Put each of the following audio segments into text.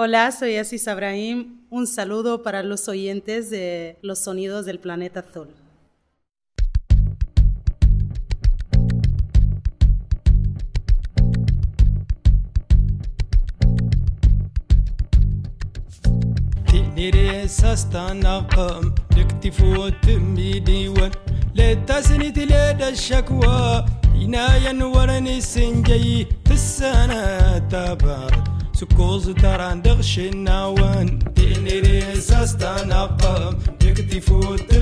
Hola, soy Asis Abrahim. Un saludo para los oyentes de Los Sonidos del Planeta Azul. سكوز تران دغش النوان تيني ريساس تنقم يكتي فوت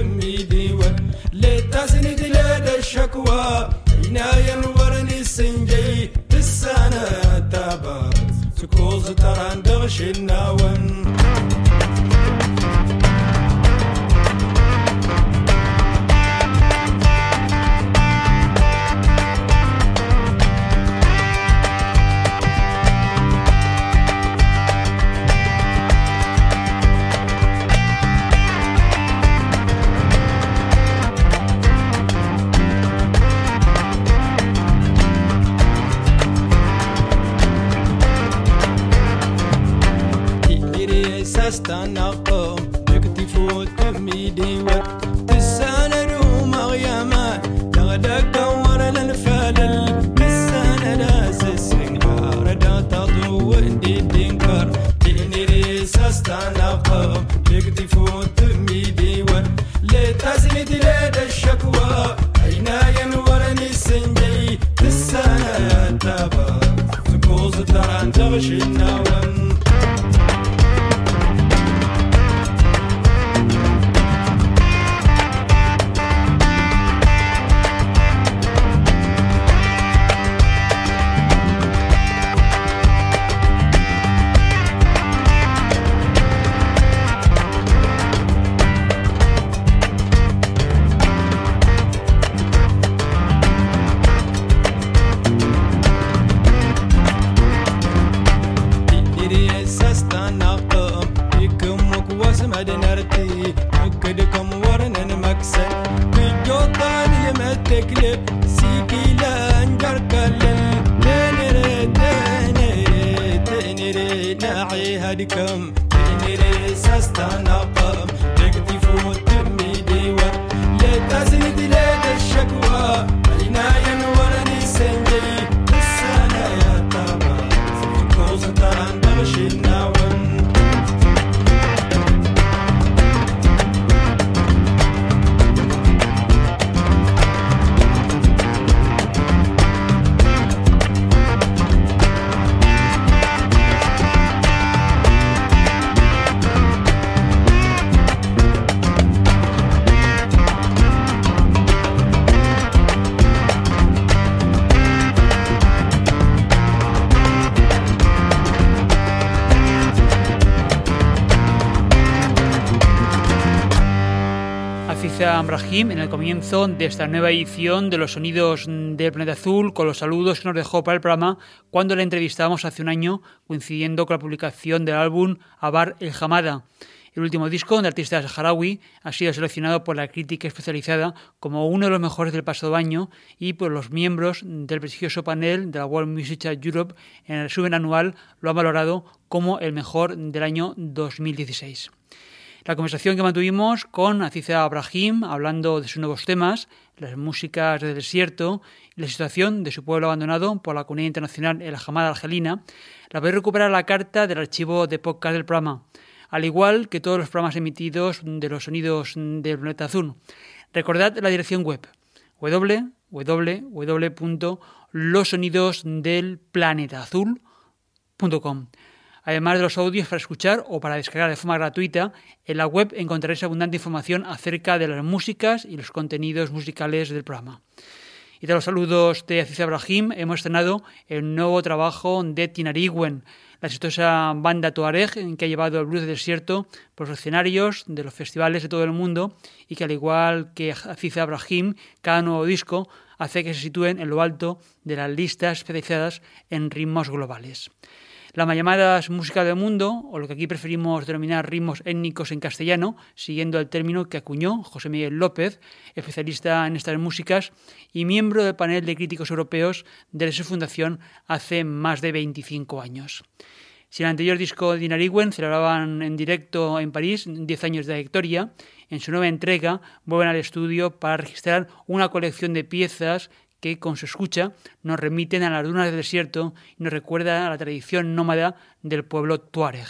ديوان لتاسني دلال الشكوى عناية ينورني السنجي السنة تابا سكوز تران دغش النوان الطان المتكلب سيكي لانجر كلن تنري تنري تنري Brahim en el comienzo de esta nueva edición de los sonidos del planeta azul con los saludos que nos dejó para el programa cuando le entrevistamos hace un año coincidiendo con la publicación del álbum Abar el Hamada. El último disco del artista saharaui ha sido seleccionado por la crítica especializada como uno de los mejores del pasado año y por los miembros del prestigioso panel de la World Music Europe en el resumen anual lo han valorado como el mejor del año 2016 la conversación que mantuvimos con Aziza Abrahim, hablando de sus nuevos temas, las músicas del desierto y la situación de su pueblo abandonado por la comunidad internacional en la Jamada Argelina, la podéis recuperar la carta del archivo de podcast del programa, al igual que todos los programas emitidos de los sonidos del planeta azul. Recordad la dirección web www.losonidosdelplanetaazul.com. Además de los audios para escuchar o para descargar de forma gratuita, en la web encontraréis abundante información acerca de las músicas y los contenidos musicales del programa. Y de los saludos de Aziz Abrahim, hemos estrenado el nuevo trabajo de Tinariwen, la exitosa banda Tuareg que ha llevado el blues de desierto por los escenarios de los festivales de todo el mundo y que al igual que Aziz Abrahim, cada nuevo disco hace que se sitúen en lo alto de las listas especializadas en ritmos globales. La mal llamada música del mundo, o lo que aquí preferimos denominar ritmos étnicos en castellano, siguiendo el término que acuñó José Miguel López, especialista en estas músicas y miembro del panel de críticos europeos desde su fundación hace más de 25 años. Si el anterior disco de celebraban en directo en París 10 años de trayectoria, en su nueva entrega vuelven al estudio para registrar una colección de piezas que con su escucha nos remiten a las dunas del desierto y nos recuerda a la tradición nómada del pueblo tuareg.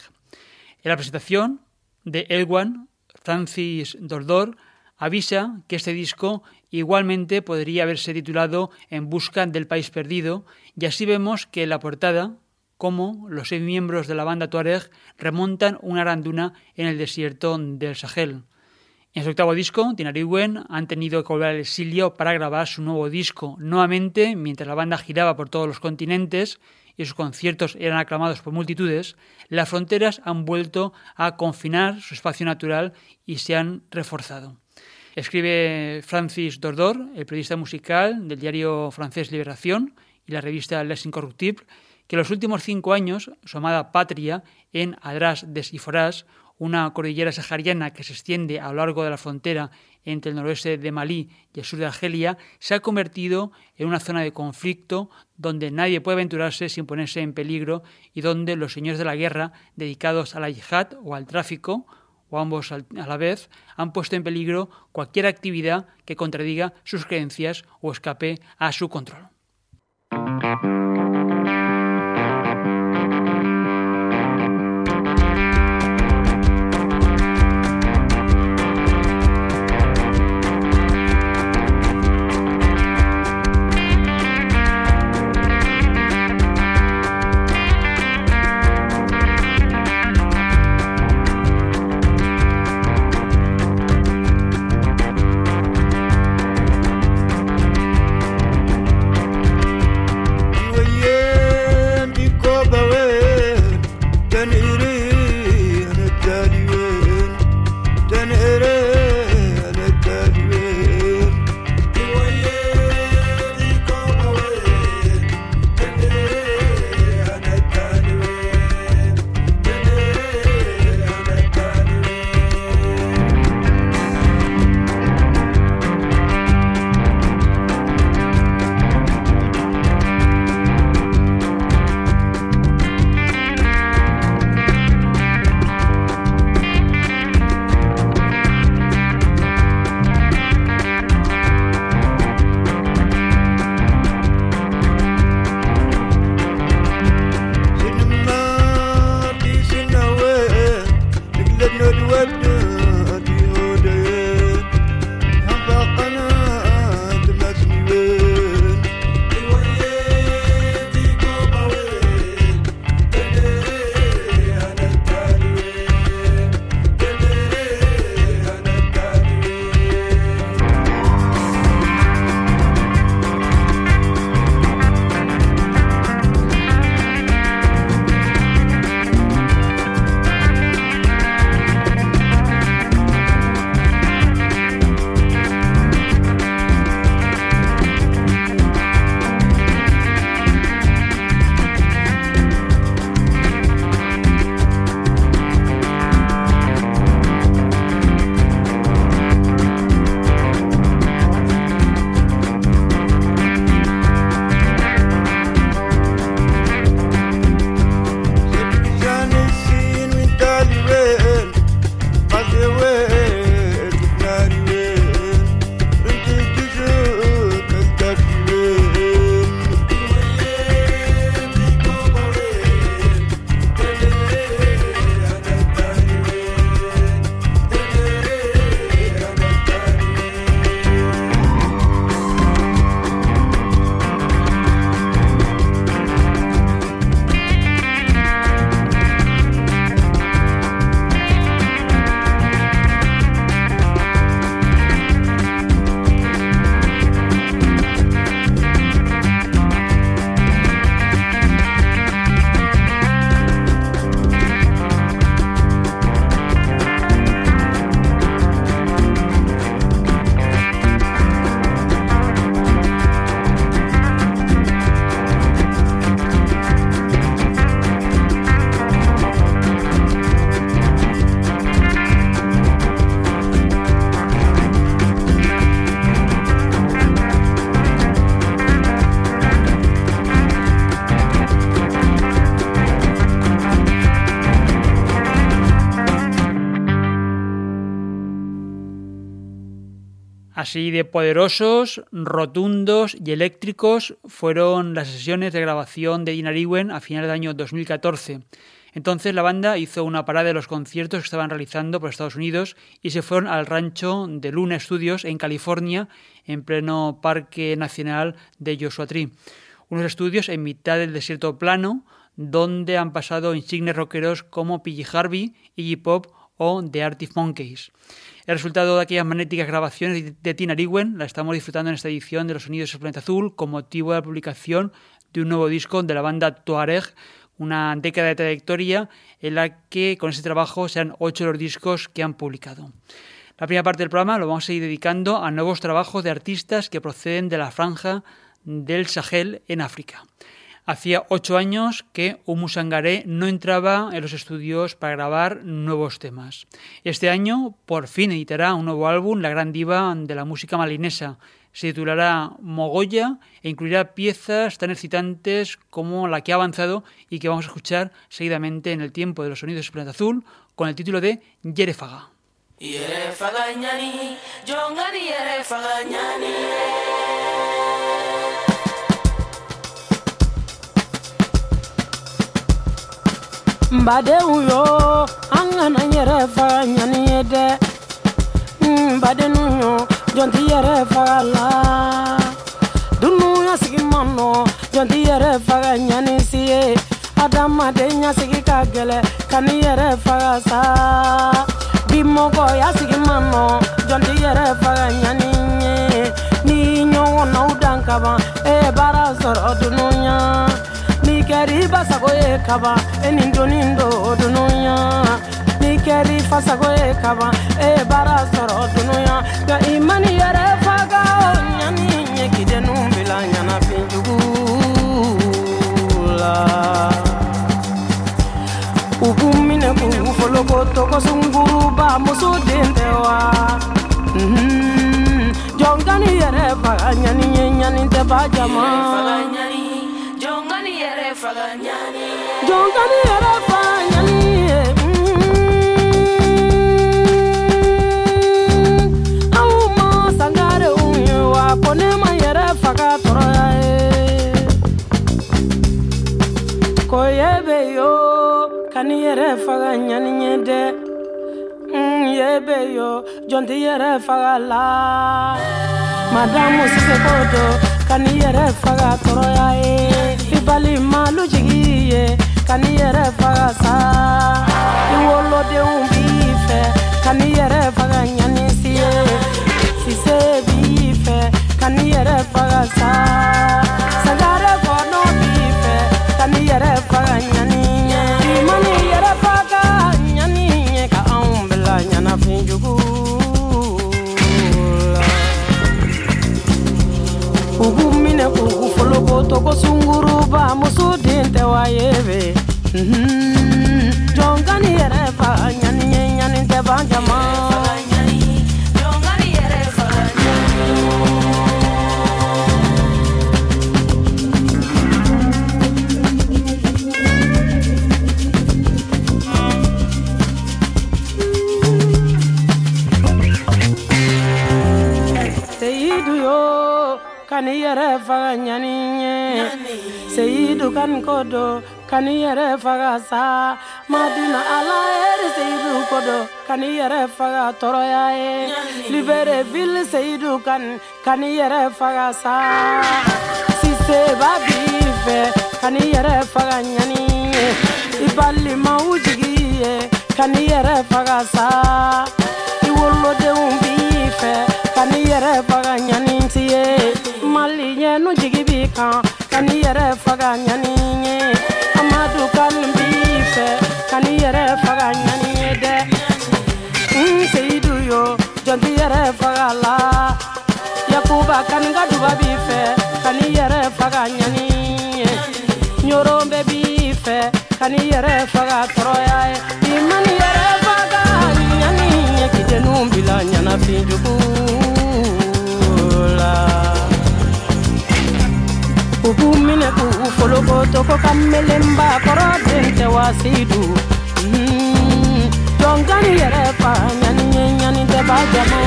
En la presentación de Elwan, Francis Dordor avisa que este disco igualmente podría haberse titulado En busca del país perdido y así vemos que en la portada como los seis miembros de la banda Tuareg remontan una aranduna en el desierto del Sahel. En su octavo disco, Tinariwen han tenido que volver al exilio para grabar su nuevo disco. Nuevamente, mientras la banda giraba por todos los continentes y sus conciertos eran aclamados por multitudes, las fronteras han vuelto a confinar su espacio natural y se han reforzado. Escribe Francis Dordor, el periodista musical del diario francés Liberación y la revista Les Incorruptibles, que en los últimos cinco años su amada patria en Adras des Iforás una cordillera sahariana que se extiende a lo largo de la frontera entre el noroeste de Malí y el sur de Argelia, se ha convertido en una zona de conflicto donde nadie puede aventurarse sin ponerse en peligro y donde los señores de la guerra, dedicados a la yihad o al tráfico, o ambos a la vez, han puesto en peligro cualquier actividad que contradiga sus creencias o escape a su control. Así de poderosos, rotundos y eléctricos fueron las sesiones de grabación de Dean Ariwen a finales del año 2014. Entonces la banda hizo una parada de los conciertos que estaban realizando por Estados Unidos y se fueron al rancho de Luna Studios en California, en pleno Parque Nacional de Joshua Tree. Unos estudios en mitad del desierto plano, donde han pasado insignes rockeros como P.G. Harvey, Iggy Pop o The Arctic Monkeys. El resultado de aquellas magnéticas grabaciones de Tina Ariwen la estamos disfrutando en esta edición de Los Sonidos del Planeta Azul con motivo de la publicación de un nuevo disco de la banda Tuareg una década de trayectoria en la que con ese trabajo sean ocho los discos que han publicado. La primera parte del programa lo vamos a ir dedicando a nuevos trabajos de artistas que proceden de la franja del Sahel en África. Hacía ocho años que Umu Sangaré no entraba en los estudios para grabar nuevos temas. Este año, por fin, editará un nuevo álbum, La Gran Diva de la música malinesa, se titulará Mogoya e incluirá piezas tan excitantes como la que ha avanzado y que vamos a escuchar seguidamente en el tiempo de los sonidos del planeta azul con el título de Yerefaga. Mbadenw yo an kana yɛrɛ faga ɲani ye dɛ mbadenw yo jɔn ti yɛrɛ faga la dunu ɲasigi ma nɔ jɔn ti yɛrɛ faga ɲani si ye adamaden ɲasigi ka gɛlɛ ka ni faga sa faga ni e baara sɔrɔ kɛri basago ye kaban e nin donin do dunuya. Ni kɛri fasago ye kaban e ye baara sɔrɔ dunuya. Nka i mani yɛrɛ faga o ɲani ɲɛkidenu bila ɲanafin la u b'u minɛ k'u foloko tɔgɔsunguruba muso den tɛ wa. Jɔnkani yɛrɛ faga ɲani ye ɲani tɛ ba jama fala nyani Jonga ni ele fala nyani Koyebe yo, kani yere faga nyani nyede Yebe yo, jonti yere faga la Madamu sise kodo, kani yere faga toroya ye i balima lujigi ye kani yɛrɛ faga sa i wolodenw b'i fɛ kani yɛrɛ faga ɲanisi ye sise b'i fɛ kani yɛrɛ faga sa sagare kɔnɔ b'i fɛ kani yɛrɛ faga ɲani mani yɛrɛ faga ɲani ye ka anw bila ɲanafin jugu foloko togo sunguruba muso den tɛ wa ye be jɔnkani yɛrɛ faga ɲani ye ɲani tɛ ban jama kani yɛrɛ faga ɲani ye seyidu kani kodo kani yɛrɛ faga madina ala eri seyidu kodo kani yɛrɛ faga tɔrɔya ye libere ville seyidu kani kani yɛrɛ faga sa siseba b'i fɛ kani yɛrɛ faga ɲani ye i balimaw kani yɛrɛ faga ɲani ti ye mali ɲɛnu jigi b'i kan kani yɛrɛ faga ɲani ye amadu kani b'i fɛ kani yɛrɛ faga ɲani ye dɛ n seyidu yo jɔnti yɛrɛ faga la. Yakuba kani ka duba b'i fɛ kani yɛrɛ faga ɲani ye ɲoronbɛ b'i fɛ kani yɛrɛ faga tɔrɔya ye i yɛrɛ faga ɲani ye kidenu bila ɲanafin toko kammelen ba kɔrɔ wasidu jɔnkani yɛrɛ fa nyani nyani ɲani tɛ ba jama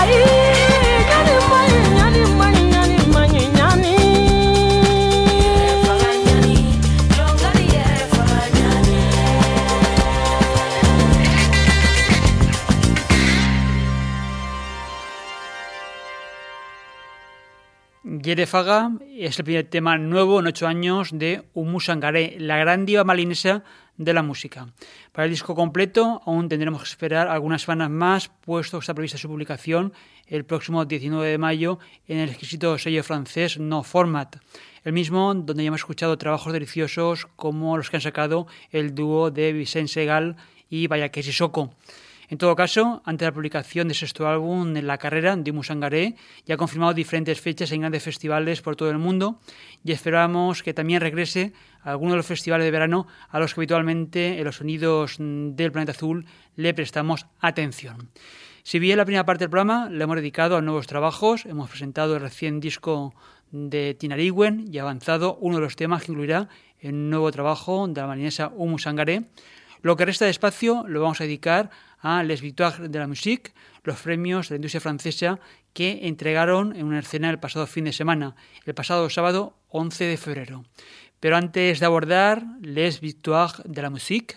ayi Yerefaga es el primer tema nuevo en ocho años de Umu Sangaré, la gran diva malinesa de la música. Para el disco completo aún tendremos que esperar algunas semanas más, puesto que está prevista su publicación el próximo 19 de mayo en el exquisito sello francés No Format, el mismo donde ya hemos escuchado trabajos deliciosos como los que han sacado el dúo de Vicente Segal y Vallaque Sissoko. En todo caso, antes de la publicación de sexto álbum en la carrera de Musangaré, ya ha confirmado diferentes fechas en grandes festivales por todo el mundo y esperamos que también regrese a algunos de los festivales de verano a los que habitualmente en los sonidos del planeta azul le prestamos atención. Si bien la primera parte del programa le hemos dedicado a nuevos trabajos, hemos presentado el recién disco de Tinariwen y avanzado uno de los temas que incluirá el nuevo trabajo de la marinesa Umu Sangaré, lo que resta de espacio lo vamos a dedicar Les Victoires de la Musique, los premios de la industria francesa que entregaron en una escena el pasado fin de semana, el pasado sábado 11 de febrero. Pero antes de abordar Les Victoires de la Musique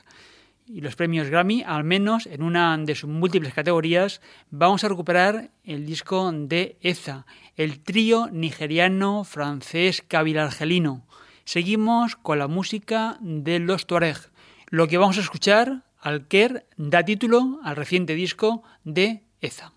y los premios Grammy, al menos en una de sus múltiples categorías, vamos a recuperar el disco de EZA, el trío nigeriano francés cabil-argelino. Seguimos con la música de los Tuareg. Lo que vamos a escuchar Alker da título al reciente disco de EZA.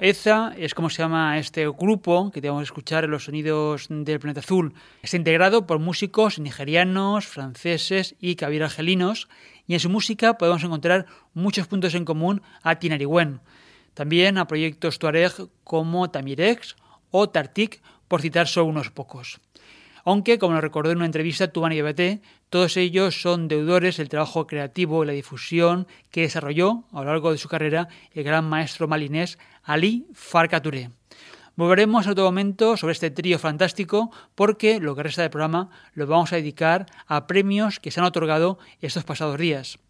EZA es como se llama este grupo que te vamos a escuchar los sonidos del planeta azul. Está integrado por músicos nigerianos, franceses y argelinos y en su música podemos encontrar muchos puntos en común a Tinariwen. También a proyectos Tuareg como Tamirex o Tartik, por citar solo unos pocos. Aunque, como nos recordó en una entrevista Tuban y BT, todos ellos son deudores del trabajo creativo y la difusión que desarrolló a lo largo de su carrera el gran maestro malinés Ali Farka Touré. Volveremos en otro momento sobre este trío fantástico porque lo que resta del programa lo vamos a dedicar a premios que se han otorgado estos pasados días.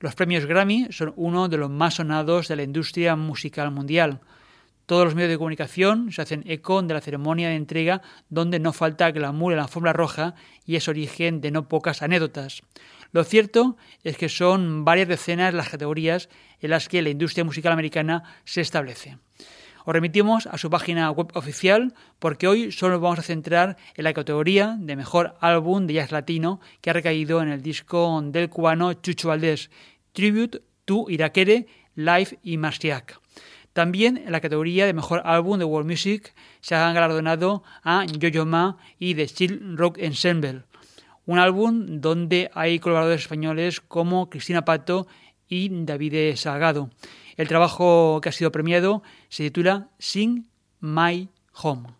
Los premios Grammy son uno de los más sonados de la industria musical mundial. Todos los medios de comunicación se hacen eco de la ceremonia de entrega donde no falta glamour en la alfombra roja y es origen de no pocas anécdotas. Lo cierto es que son varias decenas las categorías en las que la industria musical americana se establece. Os remitimos a su página web oficial porque hoy solo nos vamos a centrar en la categoría de mejor álbum de jazz latino que ha recaído en el disco del cubano Chucho Valdés, Tribute to Irakere, Live y Marciac. También en la categoría de Mejor Álbum de World Music se han galardonado a Yo-Yo Ma y The Steel Rock Ensemble, un álbum donde hay colaboradores españoles como Cristina Pato y David Salgado. El trabajo que ha sido premiado se titula Sing My Home.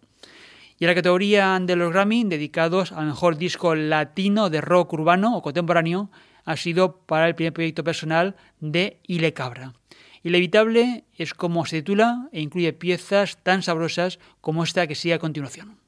Y en la categoría de los Grammy, dedicados al mejor disco latino de rock urbano o contemporáneo, ha sido para el primer proyecto personal de Ile Cabra. Inevitable es como se titula e incluye piezas tan sabrosas como esta que sigue a continuación.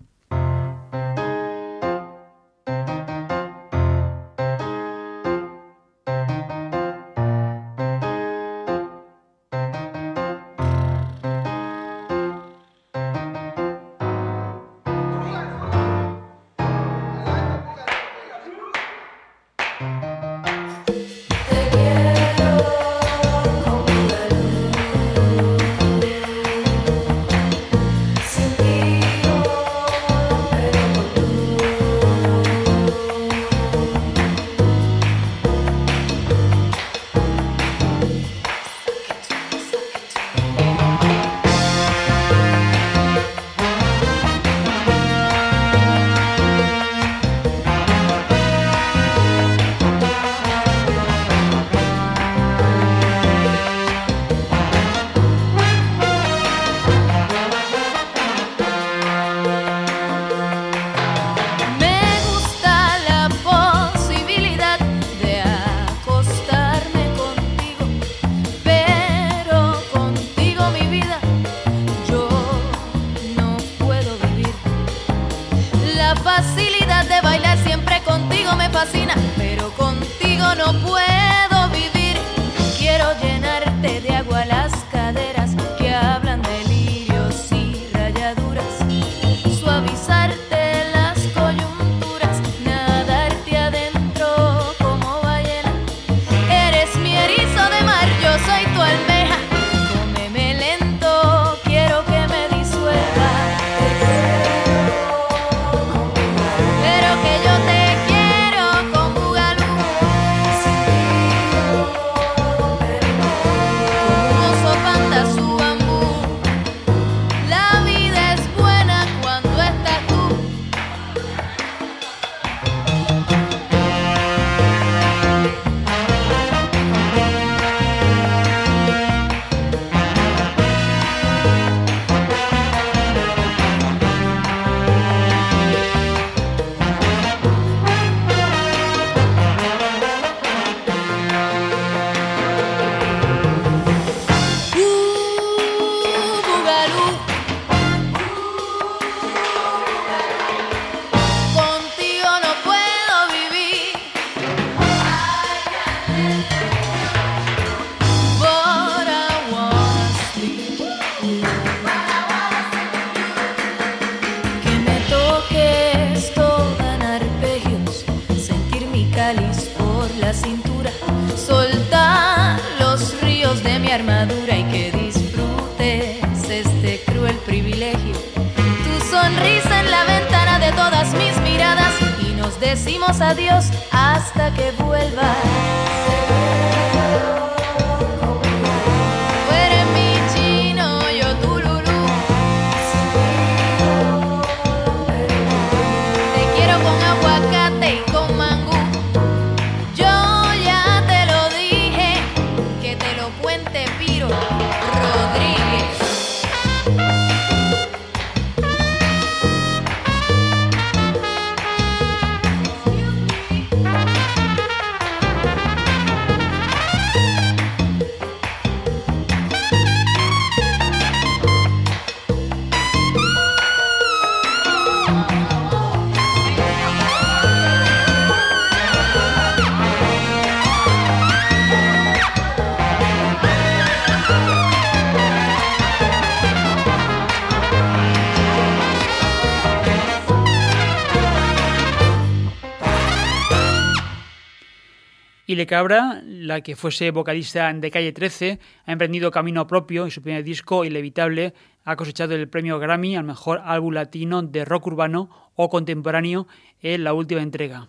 Cabra, la que fuese vocalista de Calle 13, ha emprendido camino propio y su primer disco, Inevitable, ha cosechado el premio Grammy al mejor álbum latino de rock urbano o contemporáneo en la última entrega.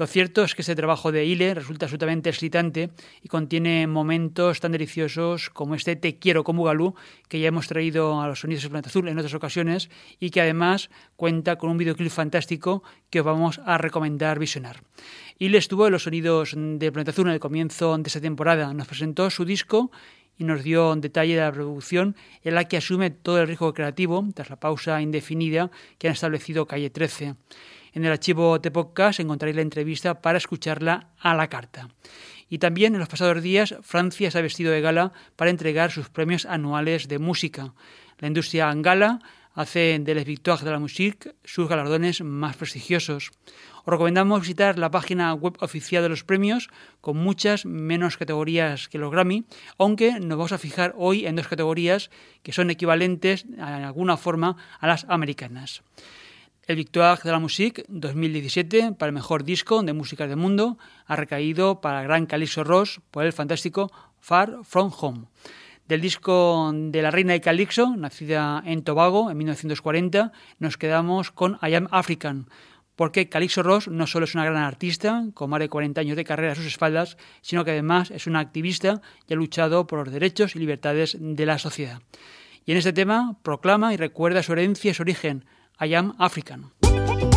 Lo cierto es que este trabajo de Ile resulta absolutamente excitante y contiene momentos tan deliciosos como este Te quiero con Bugalú, que ya hemos traído a los sonidos del planeta azul en otras ocasiones y que además cuenta con un videoclip fantástico que os vamos a recomendar visionar. Ile estuvo en los sonidos de planeta azul en el comienzo de esta temporada. Nos presentó su disco y nos dio un detalle de la producción en la que asume todo el riesgo creativo tras la pausa indefinida que han establecido Calle 13. En el archivo de podcast encontraréis la entrevista para escucharla a la carta. Y también en los pasados días Francia se ha vestido de gala para entregar sus premios anuales de música. La industria en gala hace de Les Victoires de la Musique sus galardones más prestigiosos. Os recomendamos visitar la página web oficial de los premios, con muchas menos categorías que los Grammy, aunque nos vamos a fijar hoy en dos categorías que son equivalentes en alguna forma a las americanas. El Victoire de la Musique 2017 para el mejor disco de música del mundo ha recaído para gran Calixto Ross por el fantástico Far From Home. Del disco de la reina de Calixto, nacida en Tobago en 1940, nos quedamos con I Am African, porque Calixto Ross no solo es una gran artista, con más de 40 años de carrera a sus espaldas, sino que además es una activista y ha luchado por los derechos y libertades de la sociedad. Y en este tema proclama y recuerda su herencia y su origen, I am African.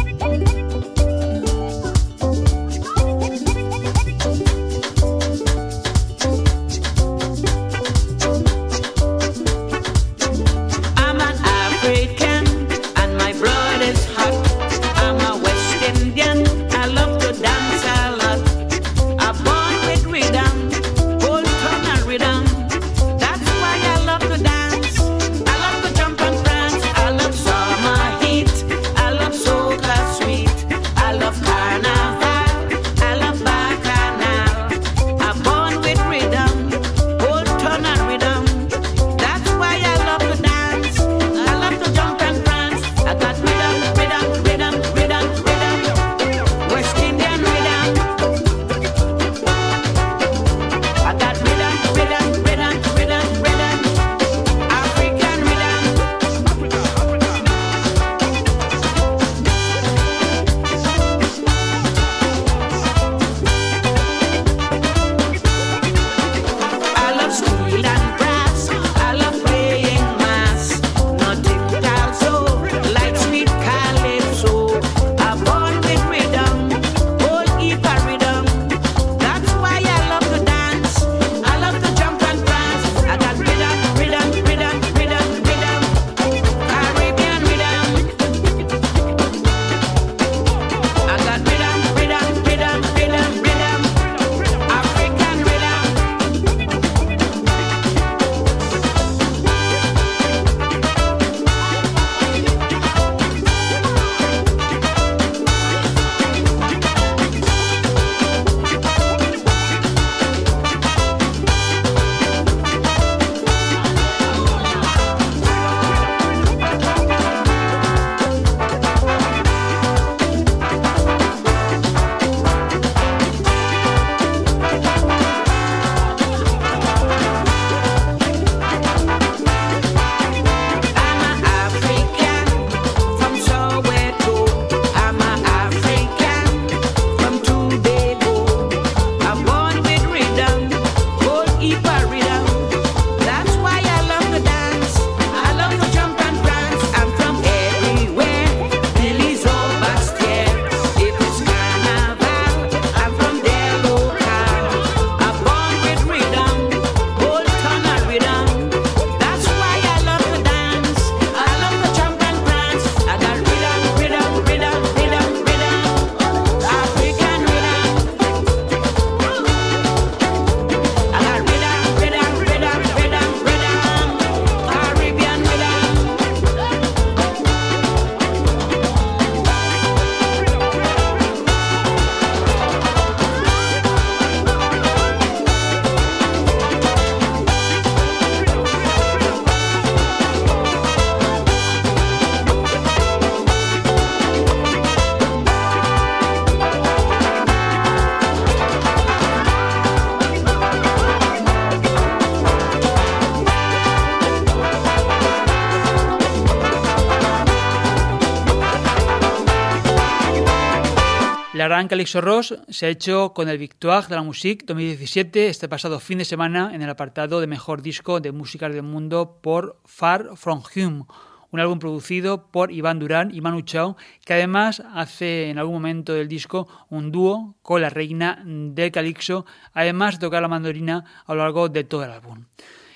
La gran Calixto Ross se ha hecho con el Victoire de la Musique 2017 este pasado fin de semana en el apartado de mejor disco de música del mundo por Far From Home, un álbum producido por Iván Durán y Manu Chao, que además hace en algún momento del disco un dúo con la reina del Calixto, además de tocar la mandolina a lo largo de todo el álbum.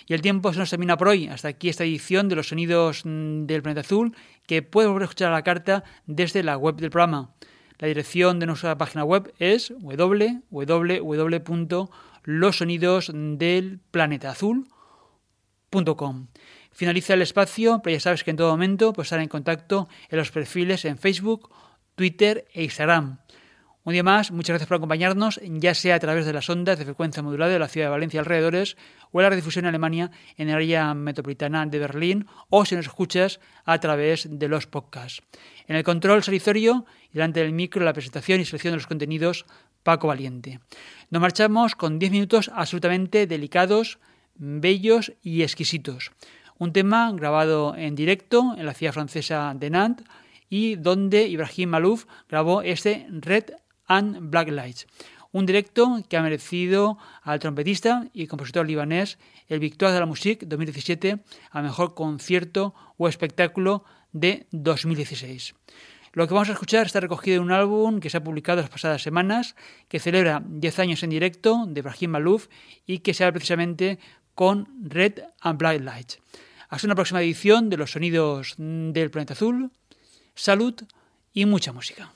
Y el tiempo se nos termina por hoy. Hasta aquí esta edición de los sonidos del planeta azul, que puedes volver a escuchar a la carta desde la web del programa. La dirección de nuestra página web es www.losonidosdelplanetaazul.com. Finaliza el espacio, pero ya sabes que en todo momento puedes estar en contacto en los perfiles en Facebook, Twitter e Instagram. Un día más, muchas gracias por acompañarnos, ya sea a través de las ondas de frecuencia modulada de la ciudad de Valencia y alrededores, o en la redifusión en Alemania, en el área metropolitana de Berlín, o si nos escuchas a través de los podcasts. En el control solizorio delante del micro, la presentación y selección de los contenidos, Paco Valiente. Nos marchamos con 10 minutos absolutamente delicados, bellos y exquisitos. Un tema grabado en directo en la ciudad francesa de Nantes y donde Ibrahim Malouf grabó este Red and Black Lights. Un directo que ha merecido al trompetista y compositor libanés el Victoire de la Musique 2017 a mejor concierto o espectáculo de 2016. Lo que vamos a escuchar está recogido en un álbum que se ha publicado las pasadas semanas, que celebra 10 años en directo de Brahim Malouf y que se abre precisamente con Red and Black Lights. Hasta una próxima edición de los sonidos del planeta azul. Salud y mucha música.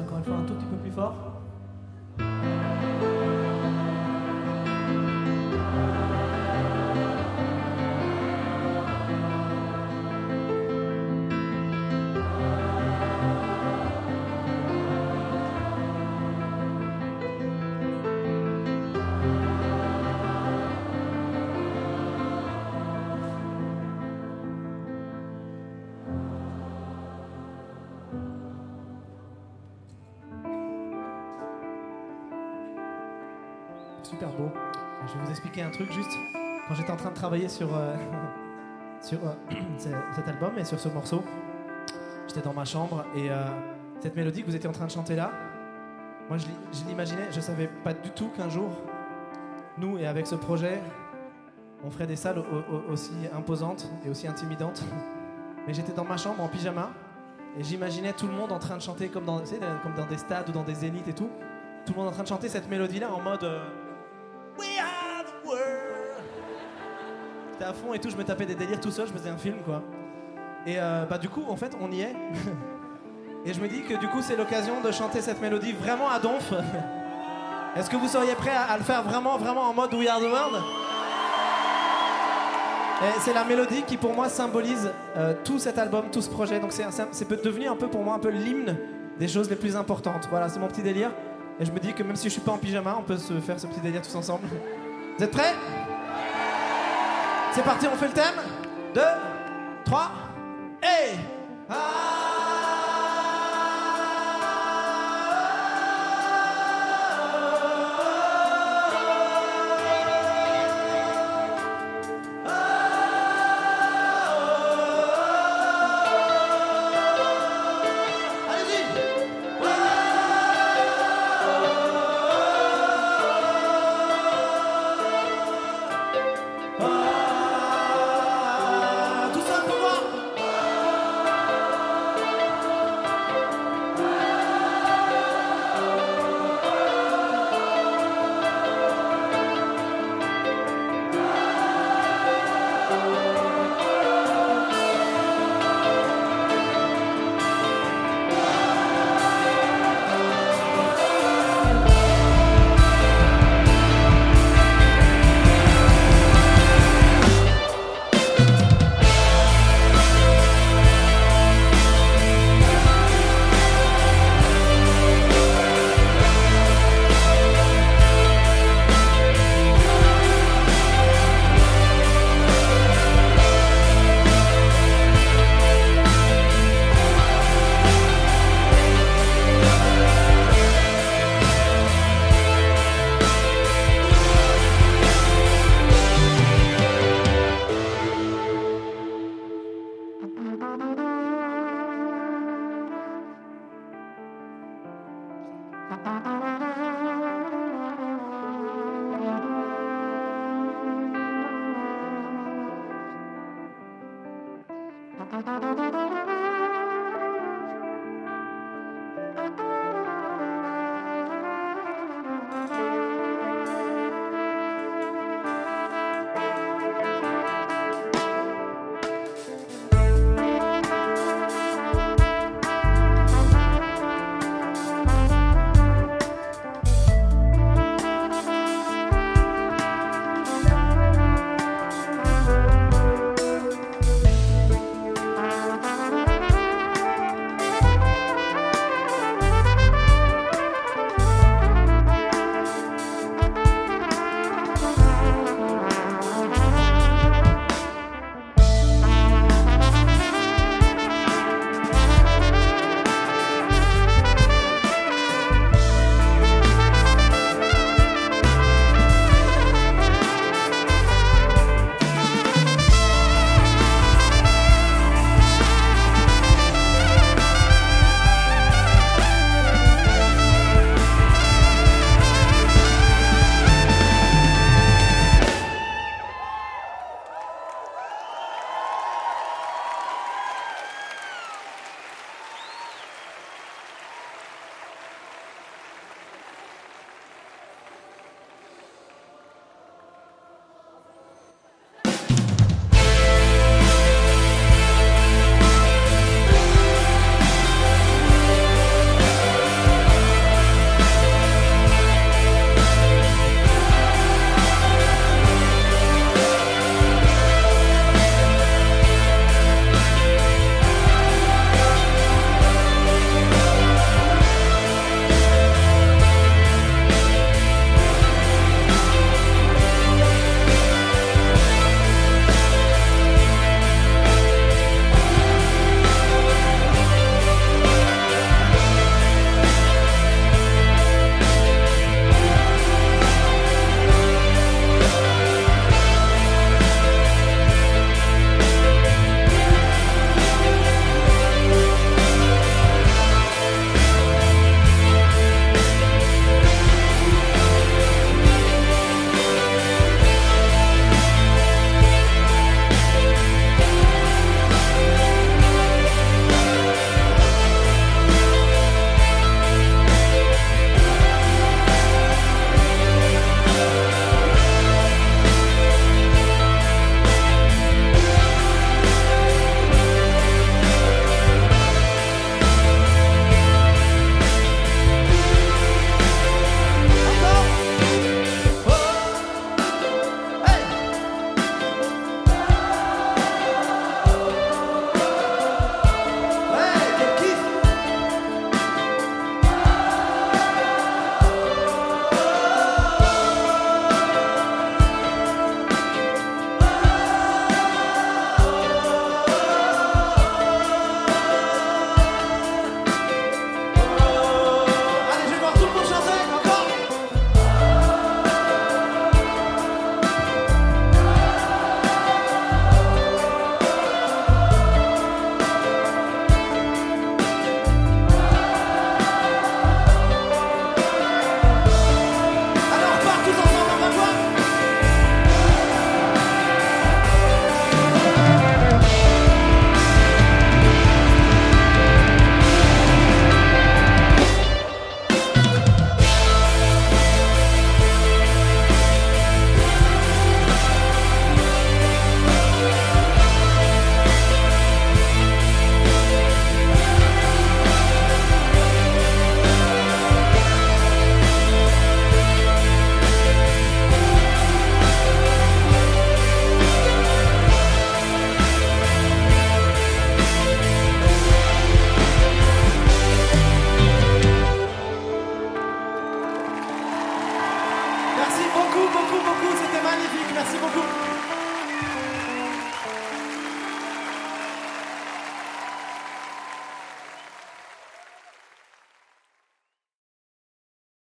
Encore une fois un tout petit peu plus fort. Je vais vous expliquer un truc juste. Quand j'étais en train de travailler sur, euh, sur euh, ce- cet album et sur ce morceau, j'étais dans ma chambre et euh, cette mélodie que vous étiez en train de chanter là, moi je, l'i- je l'imaginais, je savais pas du tout qu'un jour, nous et avec ce projet, on ferait des salles au- au- aussi imposantes et aussi intimidantes. Mais j'étais dans ma chambre en pyjama et j'imaginais tout le monde en train de chanter comme dans, comme dans des stades ou dans des zéniths et tout. Tout le monde en train de chanter cette mélodie-là en mode We are the. J'étais à fond et tout, je me tapais des délires tout seul, je faisais un film quoi. Et euh, bah du coup, en fait, on y est. et je me dis que du coup, c'est l'occasion de chanter cette mélodie vraiment à donf. Est-ce que vous seriez prêts à, le faire vraiment, vraiment en mode We are the world? C'est la mélodie qui pour moi symbolise euh, tout cet album, tout ce projet. Donc c'est, devenu un peu pour moi un peu l'hymne des choses les plus importantes. Voilà, c'est mon petit délire. Et je me dis que même si je suis pas en pyjama, on peut se faire ce petit délire tous ensemble. Vous êtes prêts? C'est parti, on fait le thème. 2, 3, et... Tout